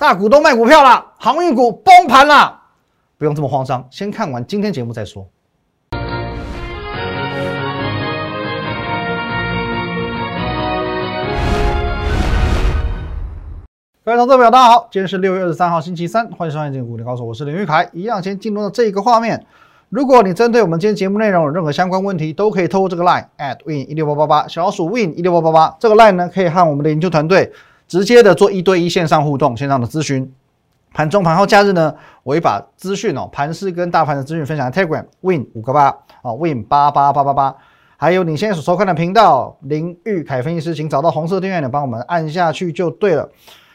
大股东卖股票了，航运股崩盘了，不用这么慌张，先看完今天节目再说。各位投资者，大家好，今天是六月二十三号，星期三，欢迎收看《今日股林高手》，我是林玉凯。一样，先进入到这一个画面。如果你针对我们今天节目内容有任何相关问题，都可以透过这个 line at win 一六八八八，小老鼠 win 一六八八八，这个 line 呢可以和我们的研究团队直接的做一对一线上互动，线上的咨询。盘中、盘后、假日呢，我会把资讯哦，盘市跟大盘的资讯分享在 Telegram win 五个八啊，win 八八八八八。还有你现在所收看的频道林玉凯分析师，请找到红色订阅钮，帮我们按下去就对了。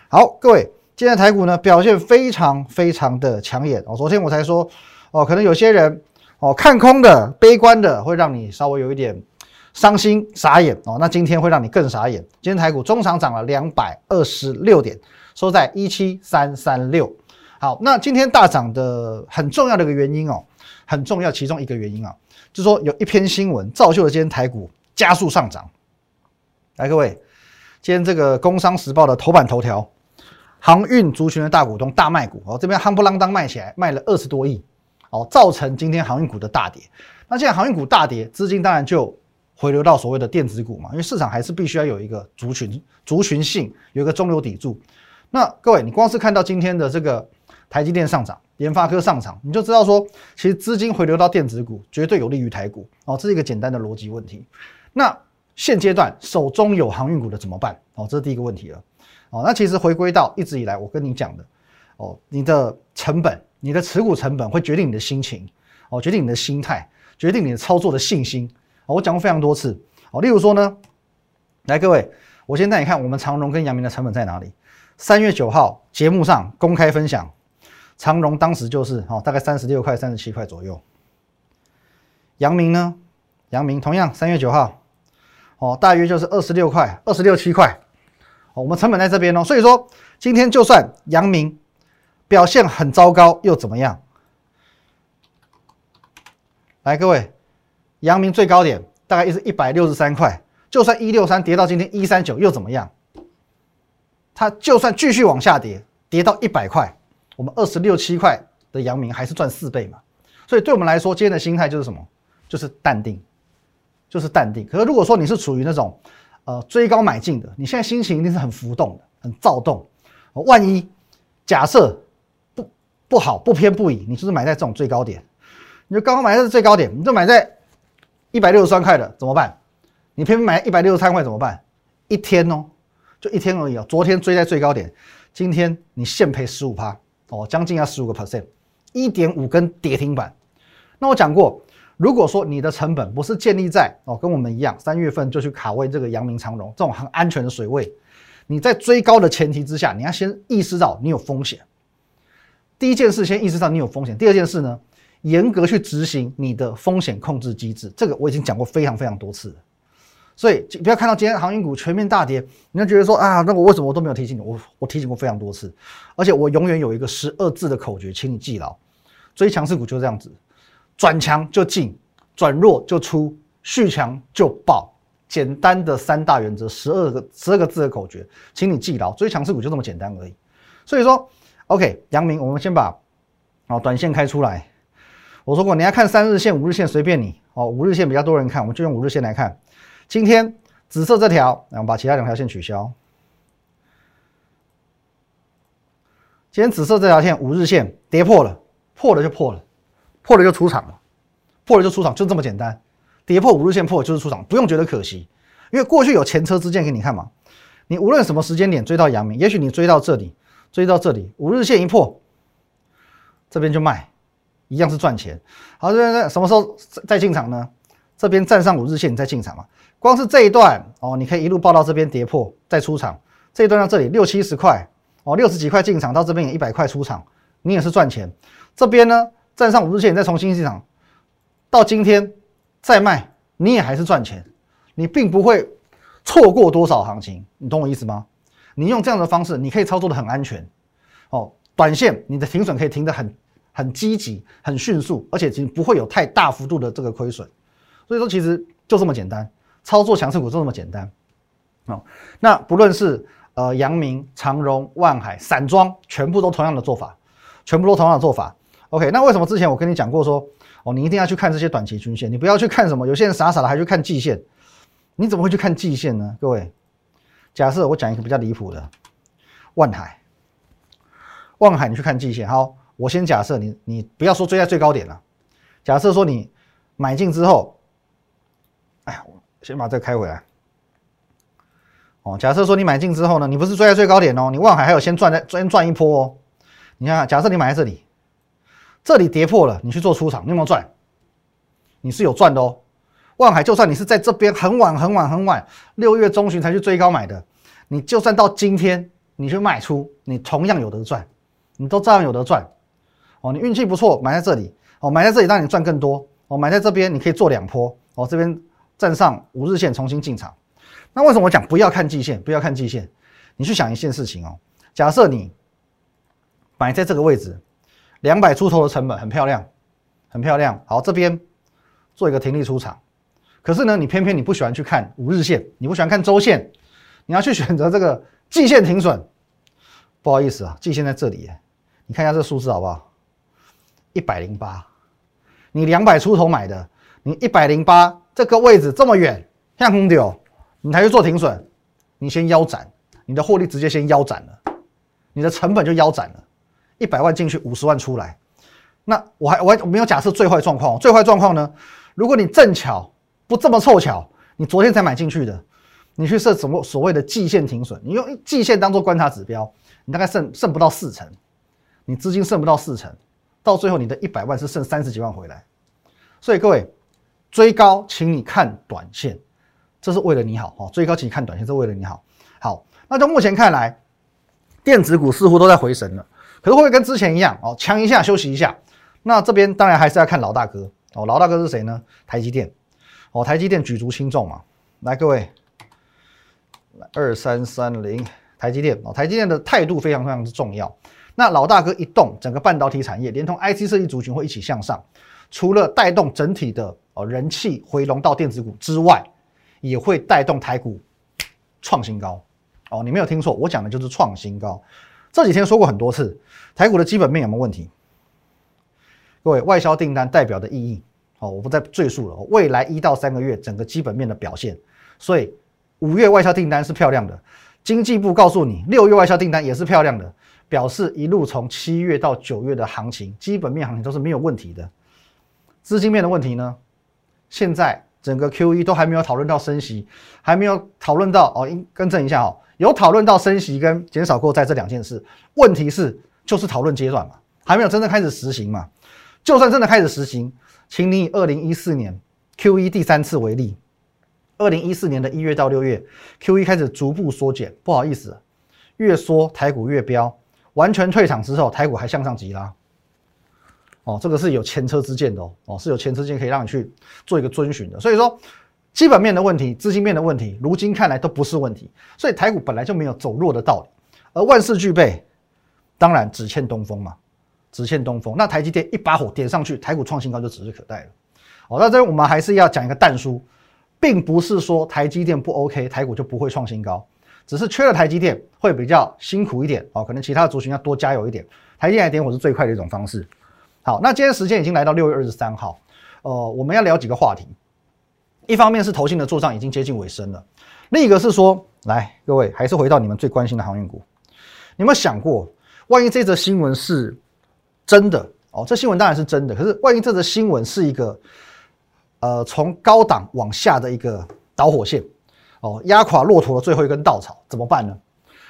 好，各位，今天台股呢表现非常非常的抢眼哦。昨天我才说哦，可能有些人哦看空的、悲观的，会让你稍微有一点伤心、傻眼哦。那今天会让你更傻眼。今天台股中场涨了两百二十六点，收在一七三三六。好，那今天大涨的很重要的一个原因哦，很重要其中一个原因啊，就是说有一篇新闻造就了今天台股加速上涨。来，各位，今天这个《工商时报》的头版头条。航运族群的大股东大卖股哦，这边夯不啷当卖起来，卖了二十多亿哦，造成今天航运股的大跌。那现在航运股大跌，资金当然就回流到所谓的电子股嘛，因为市场还是必须要有一个族群族群性，有一个中流砥柱。那各位，你光是看到今天的这个台积电上涨，联发科上涨，你就知道说，其实资金回流到电子股绝对有利于台股哦，这是一个简单的逻辑问题。那现阶段手中有航运股的怎么办？哦，这是第一个问题了。哦，那其实回归到一直以来我跟你讲的，哦，你的成本，你的持股成本会决定你的心情，哦，决定你的心态，决定你的操作的信心。我讲过非常多次。哦，例如说呢，来各位，我先带你看我们长荣跟阳明的成本在哪里。三月九号节目上公开分享，长荣当时就是哦，大概三十六块、三十七块左右。阳明呢，阳明同样三月九号，哦，大约就是二十六块、二十六七块。哦我们成本在这边哦，所以说今天就算阳明表现很糟糕又怎么样？来，各位，阳明最高点大概是一百六十三块，就算一六三跌到今天一三九又怎么样？它就算继续往下跌，跌到一百块，我们二十六七块的阳明还是赚四倍嘛。所以对我们来说，今天的心态就是什么？就是淡定，就是淡定。可是如果说你是处于那种，呃，追高买进的，你现在心情一定是很浮动的，很躁动。万一假设不不好，不偏不倚，你就是买在这种最高点，你就刚刚买在最高点，你就买在一百六十三块的，怎么办？你偏偏买一百六十三块怎么办？一天哦，就一天而已哦。昨天追在最高点，今天你现赔十五趴哦，将近要十五个 percent，一点五根跌停板。那我讲过。如果说你的成本不是建立在哦跟我们一样三月份就去卡位这个阳明长荣这种很安全的水位，你在追高的前提之下，你要先意识到你有风险。第一件事先意识到你有风险，第二件事呢，严格去执行你的风险控制机制。这个我已经讲过非常非常多次了。所以不要看到今天航运股全面大跌，你就觉得说啊，那我为什么我都没有提醒你？我我提醒过非常多次，而且我永远有一个十二字的口诀，请你记牢：追强势股就这样子。转强就进，转弱就出，续强就爆，简单的三大原则，十二个十二个字的口诀，请你记牢。追强势股就这么简单而已。所以说，OK，杨明，我们先把哦短线开出来。我说过，你要看三日线、五日线随便你哦。五日线比较多人看，我们就用五日线来看。今天紫色这条，然后把其他两条线取消。今天紫色这条线五日线跌破了，破了就破了。破了就出场了，破了就出场，就这么简单。跌破五日线破就是出场，不用觉得可惜，因为过去有前车之鉴给你看嘛。你无论什么时间点追到阳明，也许你追到这里，追到这里，五日线一破，这边就卖，一样是赚钱。好，这边什么时候再进场呢？这边站上五日线你再进场嘛。光是这一段哦，你可以一路报到这边跌破再出场，这一段到这里六七十块哦，六十几块进场到这边也一百块出场，你也是赚钱。这边呢？站上五日线，你再重新进场，到今天再卖，你也还是赚钱，你并不会错过多少行情，你懂我意思吗？你用这样的方式，你可以操作的很安全哦。短线你的停损可以停得很很积极、很迅速，而且其实不会有太大幅度的这个亏损。所以说，其实就这么简单，操作强势股就这么简单哦。那不论是呃，阳明、长荣、万海、散装，全部都同样的做法，全部都同样的做法。OK，那为什么之前我跟你讲过说，哦，你一定要去看这些短期均线，你不要去看什么，有些人傻傻的还去看季线，你怎么会去看季线呢？各位，假设我讲一个比较离谱的，万海，万海，你去看季线，好，我先假设你，你不要说追在最高点了，假设说你买进之后，哎呀，先把这个开回来。哦，假设说你买进之后呢，你不是追在最高点哦，你望海还有先赚在先赚一波哦。你看，假设你买在这里，这里跌破了，你去做出场，你有没有赚？你是有赚的哦。望海就算你是在这边很晚很晚很晚，六月中旬才去追高买的，你就算到今天你去卖出，你同样有得赚，你都照样有得赚。哦，你运气不错，买在这里，哦，买在这里让你赚更多。哦，买在这边你可以做两波，哦，这边站上五日线重新进场。那为什么我讲不要看季线？不要看季线，你去想一件事情哦。假设你买在这个位置，两百出头的成本很漂亮，很漂亮。好，这边做一个停利出场。可是呢，你偏偏你不喜欢去看五日线，你不喜欢看周线，你要去选择这个季线停损。不好意思啊，季线在这里，你看一下这个数字好不好？一百零八，你两百出头买的，你一百零八这个位置这么远，像空丢。你还去做停损，你先腰斩，你的获利直接先腰斩了，你的成本就腰斩了，一百万进去五十万出来，那我还我还没有假设最坏状况，最坏状况呢？如果你正巧不这么凑巧，你昨天才买进去的，你去设什么所谓的季线停损，你用季线当做观察指标，你大概剩剩不到四成，你资金剩不到四成，到最后你的一百万是剩三十几万回来，所以各位追高，请你看短线。这是为了你好哦，追高请你看短线是为了你好。好，那从目前看来，电子股似乎都在回神了，可是会不会跟之前一样哦，强一下休息一下？那这边当然还是要看老大哥哦，老大哥是谁呢？台积电哦，台积电举足轻重嘛。来，各位，二三三零，台积电哦，台积电的态度非常非常之重要。那老大哥一动，整个半导体产业连同 IC 设计族群会一起向上，除了带动整体的哦人气回笼到电子股之外。也会带动台股创新高哦，你没有听错，我讲的就是创新高。这几天说过很多次，台股的基本面有没有问题？各位，外销订单代表的意义哦，我不再赘述了。未来一到三个月整个基本面的表现，所以五月外销订单是漂亮的，经济部告诉你六月外销订单也是漂亮的，表示一路从七月到九月的行情，基本面行情都是没有问题的。资金面的问题呢？现在。整个 Q E 都还没有讨论到升息，还没有讨论到哦，应更正一下哦，有讨论到升息跟减少购债这两件事。问题是就是讨论阶段嘛，还没有真正开始实行嘛。就算真的开始实行，请你以二零一四年 Q E 第三次为例，二零一四年的一月到六月，Q E 开始逐步缩减，不好意思，越缩台股越飙，完全退场之后，台股还向上急拉。哦，这个是有前车之鉴的哦，哦是有前车之鉴可以让你去做一个遵循的。所以说，基本面的问题、资金面的问题，如今看来都不是问题。所以台股本来就没有走弱的道理，而万事俱备，当然只欠东风嘛，只欠东风。那台积电一把火点上去，台股创新高就指日可待了。哦，那这我们还是要讲一个淡书，并不是说台积电不 OK，台股就不会创新高，只是缺了台积电会比较辛苦一点哦，可能其他的族群要多加油一点。台积电点火是最快的一种方式。好，那今天时间已经来到六月二十三号，呃，我们要聊几个话题。一方面是投信的做账已经接近尾声了，另一个是说，来各位还是回到你们最关心的航运股，有没有想过，万一这则新闻是真的哦？这新闻当然是真的，可是万一这则新闻是一个呃从高档往下的一个导火线哦，压垮骆驼的最后一根稻草，怎么办呢？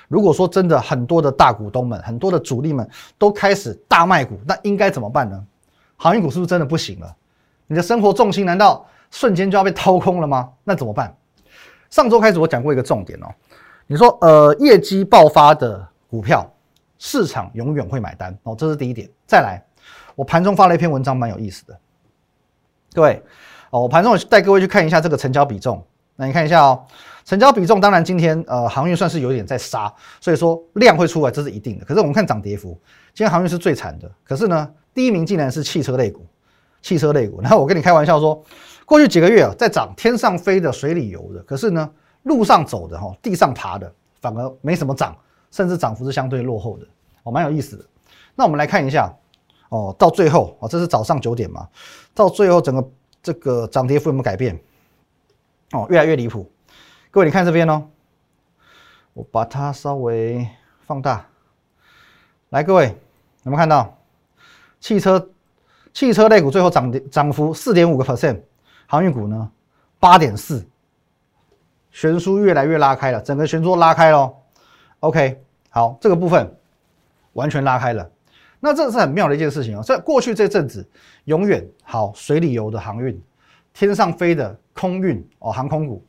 如果说真的很多的大股东们、很多的主力们都开始大卖股，那应该怎么办呢？航运股是不是真的不行了？你的生活重心难道瞬间就要被掏空了吗？那怎么办？上周开始我讲过一个重点哦，你说呃业绩爆发的股票，市场永远会买单哦，这是第一点。再来，我盘中发了一篇文章，蛮有意思的。各位哦，我盘中带各位去看一下这个成交比重，那你看一下哦。成交比重当然今天呃航运算是有点在杀，所以说量会出来这是一定的。可是我们看涨跌幅，今天航运是最惨的。可是呢，第一名竟然是汽车类股，汽车类股。然后我跟你开玩笑说，过去几个月啊在涨天上飞的、水里游的，可是呢路上走的哈、地上爬的反而没什么涨，甚至涨幅是相对落后的，哦，蛮有意思的。那我们来看一下，哦，到最后哦，这是早上九点嘛，到最后整个这个涨跌幅有没有改变？哦，越来越离谱。各位，你看这边哦，我把它稍微放大。来，各位有没有看到汽车汽车类股最后涨跌涨幅四点五个 percent，航运股呢八点四，悬殊越来越拉开了，整个悬殊拉开喽。OK，好，这个部分完全拉开了。那这是很妙的一件事情哦，在过去这阵子，永远好水里游的航运，天上飞的空运哦，航空股。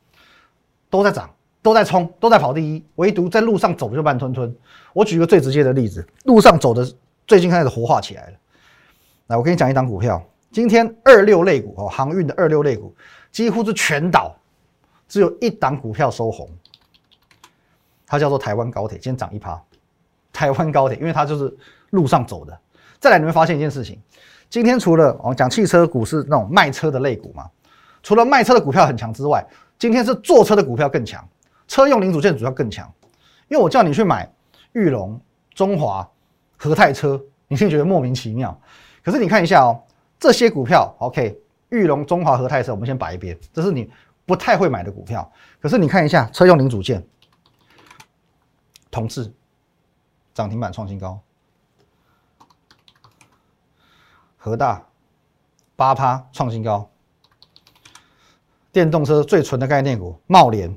都在涨，都在冲，都在跑第一，唯独在路上走就慢吞吞。我举个最直接的例子，路上走的最近开始活化起来了。来，我跟你讲一档股票，今天二六类股哦，航运的二六类股几乎是全倒，只有一档股票收红，它叫做台湾高铁，今天涨一趴。台湾高铁，因为它就是路上走的。再来，你会发现一件事情，今天除了哦讲汽车股是那种卖车的类股嘛，除了卖车的股票很强之外，今天是坐车的股票更强，车用零组件主要更强，因为我叫你去买玉龙、中华、和泰车，你先觉得莫名其妙。可是你看一下哦，这些股票，OK，玉龙、中华、和泰车，我们先摆一边，这是你不太会买的股票。可是你看一下车用零组件，同志涨停板创新高，和大八趴创新高。电动车最纯的概念股，茂联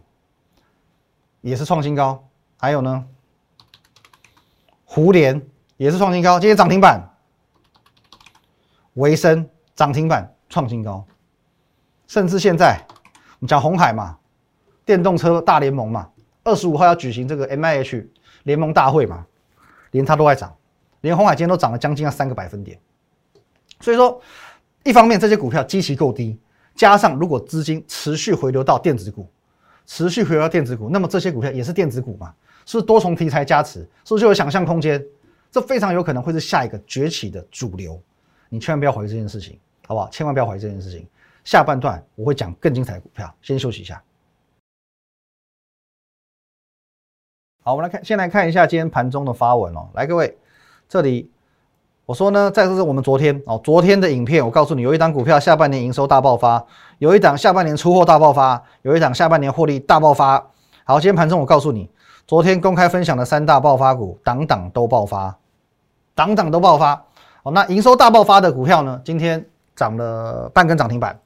也是创新高，还有呢，胡联也是创新高，今天涨停板，维生涨停板创新高，甚至现在我们讲红海嘛，电动车大联盟嘛，二十五号要举行这个 M I H 联盟大会嘛，连它都在涨，连红海今天都涨了将近要三个百分点，所以说，一方面这些股票基期够低。加上，如果资金持续回流到电子股，持续回流到电子股，那么这些股票也是电子股嘛？是不是多重题材加持？是不是就有想象空间？这非常有可能会是下一个崛起的主流。你千万不要怀疑这件事情，好不好？千万不要怀疑这件事情。下半段我会讲更精彩的股票，先休息一下。好，我们来看，先来看一下今天盘中的发文哦。来，各位，这里。我说呢，在这是我们昨天哦，昨天的影片，我告诉你，有一档股票下半年营收大爆发，有一档下半年出货大爆发，有一档下半年获利大爆发。好，今天盘中我告诉你，昨天公开分享的三大爆发股，档档都爆发，档档都爆发。哦，那营收大爆发的股票呢，今天涨了半根涨停板。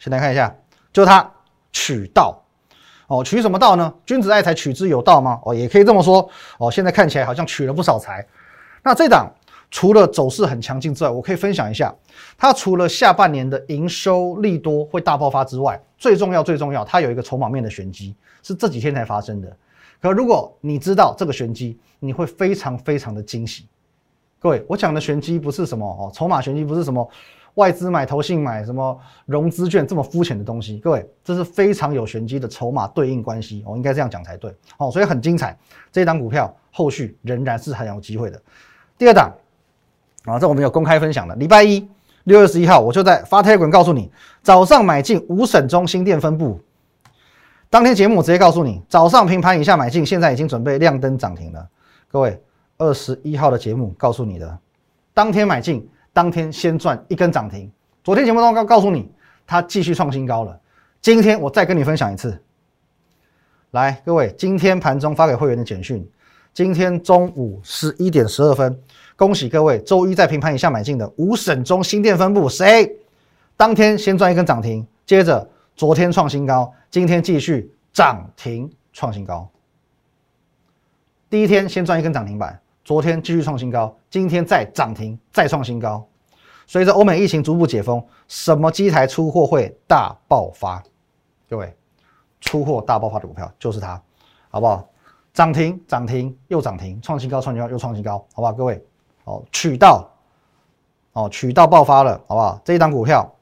先来看一下，就是它取道哦，取什么道呢？君子爱财，取之有道吗？哦，也可以这么说哦。现在看起来好像取了不少财。那这档。除了走势很强劲之外，我可以分享一下，它除了下半年的营收利多会大爆发之外，最重要最重要，它有一个筹码面的玄机，是这几天才发生的。可如果你知道这个玄机，你会非常非常的惊喜。各位，我讲的玄机不是什么哦，筹码玄机不是什么外资买、投信买什么融资券这么肤浅的东西。各位，这是非常有玄机的筹码对应关系，我应该这样讲才对哦。所以很精彩，这一档股票后续仍然是很有机会的。第二档。啊，这我们有公开分享的。礼拜一六月十一号，我就在发 Telegram 告诉你，早上买进五省中心店分部。当天节目我直接告诉你，早上平盘以下买进，现在已经准备亮灯涨停了。各位，二十一号的节目告诉你的，当天买进，当天先赚一根涨停。昨天节目中告告诉你，它继续创新高了。今天我再跟你分享一次。来，各位，今天盘中发给会员的简讯，今天中午十一点十二分。恭喜各位，周一在平盘以下买进的五省中新店分布，谁当天先赚一根涨停，接着昨天创新高，今天继续涨停创新高。第一天先赚一根涨停板，昨天继续创新高，今天再涨停再创新高。随着欧美疫情逐步解封，什么机台出货会大爆发？各位，出货大爆发的股票就是它，好不好？涨停涨停又涨停，创新高创新高又创新高，好不好？各位。哦，渠道，哦，渠道爆发了，好不好？这一档股票，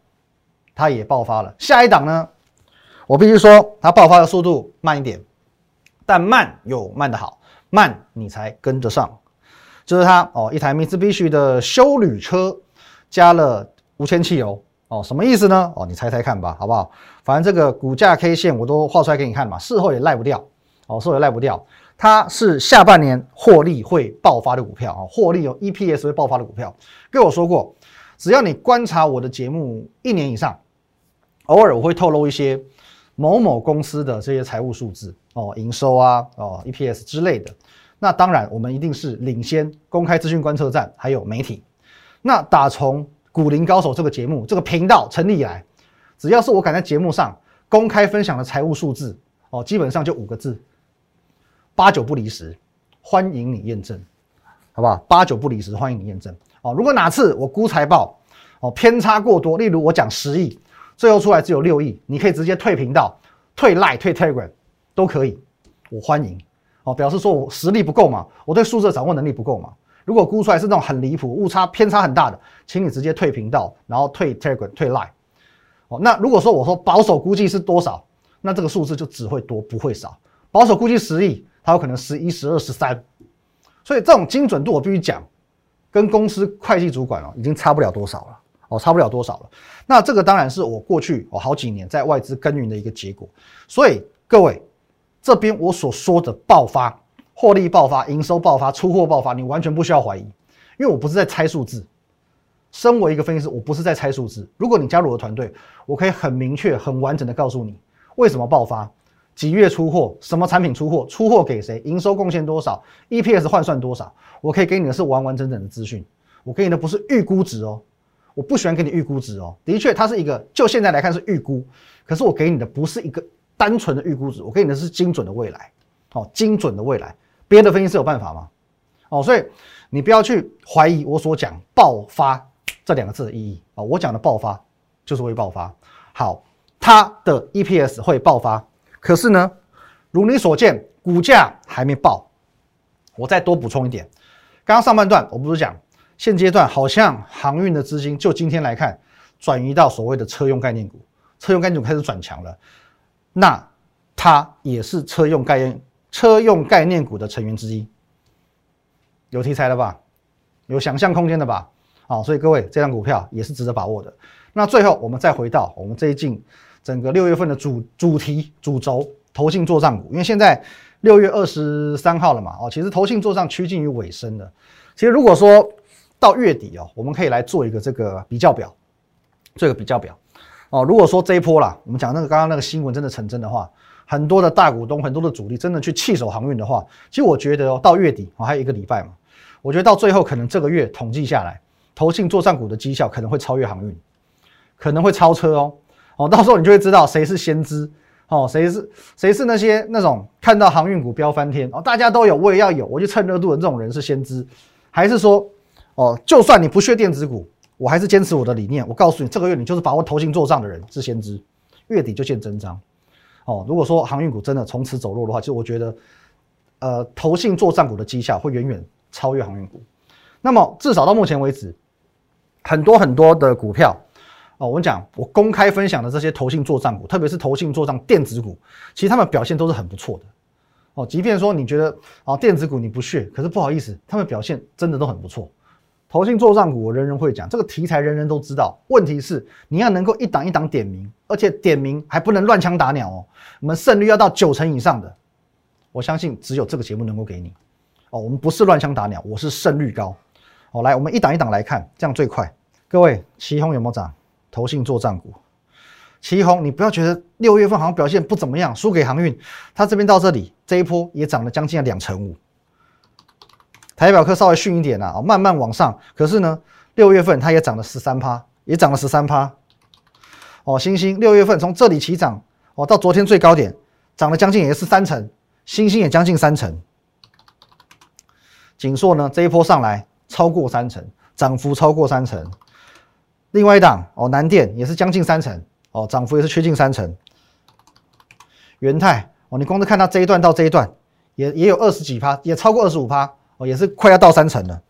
它也爆发了。下一档呢？我必须说，它爆发的速度慢一点，但慢有慢的好，慢你才跟得上。就是它哦，一台 Mitsubishi 的修旅车加了无铅汽油哦，什么意思呢？哦，你猜猜看吧，好不好？反正这个股价 K 线我都画出来给你看嘛，事后也赖不掉哦，事后也赖不掉。它是下半年获利会爆发的股票啊，获利有 EPS 会爆发的股票。跟我说过，只要你观察我的节目一年以上，偶尔我会透露一些某某公司的这些财务数字哦，营收啊，哦 EPS 之类的。那当然，我们一定是领先公开资讯观测站还有媒体。那打从股林高手这个节目这个频道成立以来，只要是我敢在节目上公开分享的财务数字哦，基本上就五个字。八九不离十，欢迎你验证，好不好？八九不离十，欢迎你验证哦。如果哪次我估财报哦偏差过多，例如我讲十亿，最后出来只有六亿，你可以直接退频道、退 Line、退 Telegram 都可以，我欢迎哦。表示说我实力不够嘛，我对数字掌握能力不够嘛。如果估出来是那种很离谱、误差偏差很大的，请你直接退频道，然后退 Telegram、退 Line 哦。那如果说我说保守估计是多少，那这个数字就只会多不会少。保守估计十亿。它有可能十一、十二、十三，所以这种精准度我必须讲，跟公司会计主管哦已经差不了多少了哦，差不了多少了。那这个当然是我过去哦好几年在外资耕耘的一个结果。所以各位这边我所说的爆发、获利爆发、营收爆发、出货爆发，你完全不需要怀疑，因为我不是在猜数字。身为一个分析师，我不是在猜数字。如果你加入我的团队，我可以很明确、很完整的告诉你为什么爆发。几月出货？什么产品出货？出货给谁？营收贡献多少？EPS 换算多少？我可以给你的是完完整整的资讯。我给你的不是预估值哦，我不喜欢给你预估值哦。的确，它是一个，就现在来看是预估，可是我给你的不是一个单纯的预估值，我给你的是精准的未来。哦，精准的未来，别的分析师有办法吗？哦，所以你不要去怀疑我所讲爆发这两个字的意义啊。我讲的爆发就是会爆发。好，它的 EPS 会爆发。可是呢，如你所见，股价还没爆。我再多补充一点，刚刚上半段我不是讲，现阶段好像航运的资金就今天来看，转移到所谓的车用概念股，车用概念股开始转强了。那它也是车用概念车用概念股的成员之一，有题材了吧？有想象空间的吧？好，所以各位这张股票也是值得把握的。那最后我们再回到我们这一进。整个六月份的主主题主轴，投信做账股，因为现在六月二十三号了嘛，哦，其实投信做账趋近于尾声了。其实如果说到月底哦，我们可以来做一个这个比较表，做一个比较表哦。如果说这一波啦，我们讲那个刚刚那个新闻真的成真的话，很多的大股东、很多的主力真的去弃守航运的话，其实我觉得哦，到月底哦还有一个礼拜嘛，我觉得到最后可能这个月统计下来，投信做账股的绩效可能会超越航运，可能会超车哦。哦，到时候你就会知道谁是先知，哦，谁是谁是那些那种看到航运股飙翻天，哦，大家都有，我也要有，我就蹭热度的这种人是先知，还是说，哦，就算你不屑电子股，我还是坚持我的理念，我告诉你，这个月你就是把握投信做账的人是先知，月底就见真章。哦，如果说航运股真的从此走弱的话，其实我觉得，呃，投信做账股的绩效会远远超越航运股。那么至少到目前为止，很多很多的股票。哦，我们讲，我公开分享的这些投信做账股，特别是投信做账电子股，其实他们表现都是很不错的。哦，即便说你觉得啊电子股你不屑，可是不好意思，他们表现真的都很不错。投信做账股，我人人会讲，这个题材人人都知道。问题是你要能够一档一档点名，而且点名还不能乱枪打鸟哦。我们胜率要到九成以上的，我相信只有这个节目能够给你。哦，我们不是乱枪打鸟，我是胜率高。哦，来，我们一档一档来看，这样最快。各位，旗宏有没有涨？投信做账股，旗宏，你不要觉得六月份好像表现不怎么样，输给航运。它这边到这里这一波也涨了将近两成五。台表科稍微逊一点啊，慢慢往上。可是呢，六月份它也涨了十三趴，也涨了十三趴。哦，星星六月份从这里起涨，哦，到昨天最高点涨了将近也是三成，星星也将近三成。锦硕呢这一波上来超过三成，涨幅超过三成。另外一档哦，南电也是将近三成哦，涨幅也是趋近三成。元泰哦，你光是看它这一段到这一段，也也有二十几趴，也超过二十五趴哦，也是快要到三成了。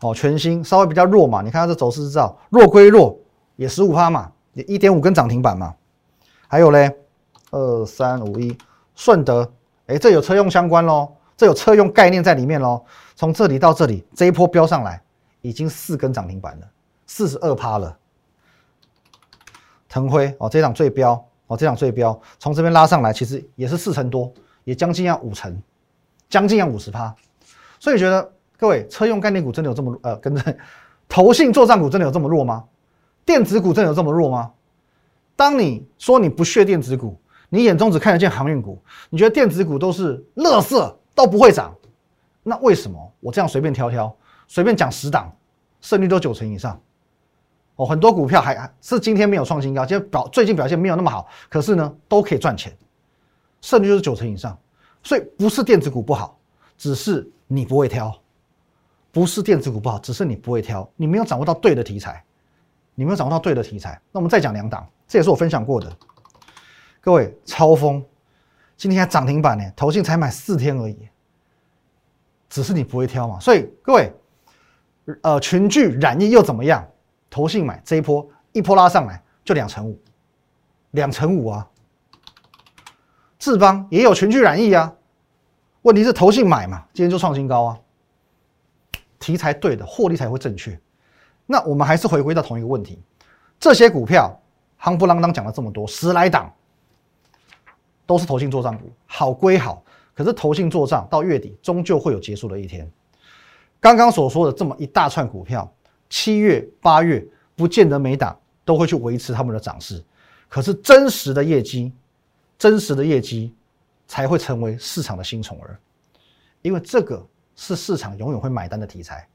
哦，全新稍微比较弱嘛，你看它这走势知道，弱归弱，也十五趴嘛，也一点五根涨停板嘛。还有嘞，二三五一顺德，哎，这有车用相关喽，这有车用概念在里面喽。从这里到这里，这一波飙上来，已经四根涨停板了。四十二趴了，腾辉哦，这档最标哦，这档最标，从这边拉上来，其实也是四成多，也将近要五成将近要五十趴。所以觉得各位车用概念股真的有这么呃，跟着投信做账股真的有这么弱吗？电子股真的有这么弱吗？当你说你不屑电子股，你眼中只看得见航运股，你觉得电子股都是垃圾，都不会涨，那为什么我这样随便挑挑，随便讲十档，胜率都九成以上？很多股票还是今天没有创新高，今天表最近表现没有那么好，可是呢都可以赚钱，胜率就是九成以上，所以不是电子股不好，只是你不会挑，不是电子股不好，只是你不会挑，你没有掌握到对的题材，你没有掌握到对的题材。那我们再讲两档，这也是我分享过的，各位超风今天涨停板呢，投信才买四天而已，只是你不会挑嘛，所以各位，呃，群聚染疫又怎么样？投信买这一波一波拉上来就两成五，两成五啊！智邦也有群聚染疫啊，问题是投信买嘛，今天就创新高啊！题材对的，获利才会正确。那我们还是回归到同一个问题：这些股票夯不啷当讲了这么多，十来档都是投信做账股，好归好，可是投信做账到月底终究会有结束的一天。刚刚所说的这么一大串股票。七月、八月不见得每档都会去维持他们的涨势，可是真实的业绩、真实的业绩才会成为市场的新宠儿，因为这个是市场永远会买单的题材，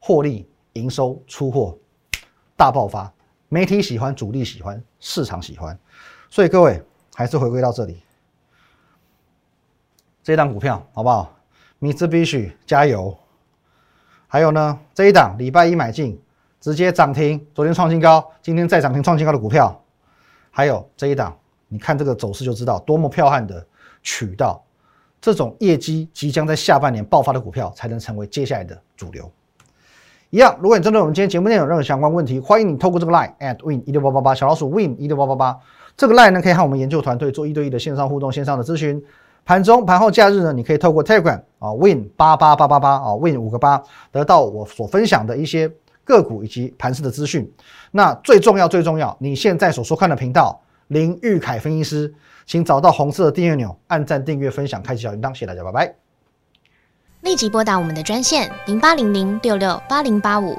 获利、营收、出货大爆发，媒体喜欢，主力喜欢，市场喜欢，所以各位还是回归到这里，这档股票好不好？Mitsubishi 加油！还有呢，这一档礼拜一买进，直接涨停，昨天创新高，今天再涨停创新高的股票，还有这一档，你看这个走势就知道多么彪悍的渠道，这种业绩即将在下半年爆发的股票，才能成为接下来的主流。一样，如果你针对我们今天节目内容有任何相关问题，欢迎你透过这个 line at win 一六八八八小老鼠 win 一六八八八这个 line 呢，可以和我们研究团队做一对一的线上互动、线上的咨询。盘中、盘后、假日呢？你可以透过 Telegram 啊，Win 八八八八八啊，Win 五个八，得到我所分享的一些个股以及盘式的资讯。那最重要、最重要，你现在所收看的频道林玉凯分析师，请找到红色的订阅钮，按赞、订阅、分享、开启小铃铛，谢谢大家，拜拜。立即拨打我们的专线零八零零六六八零八五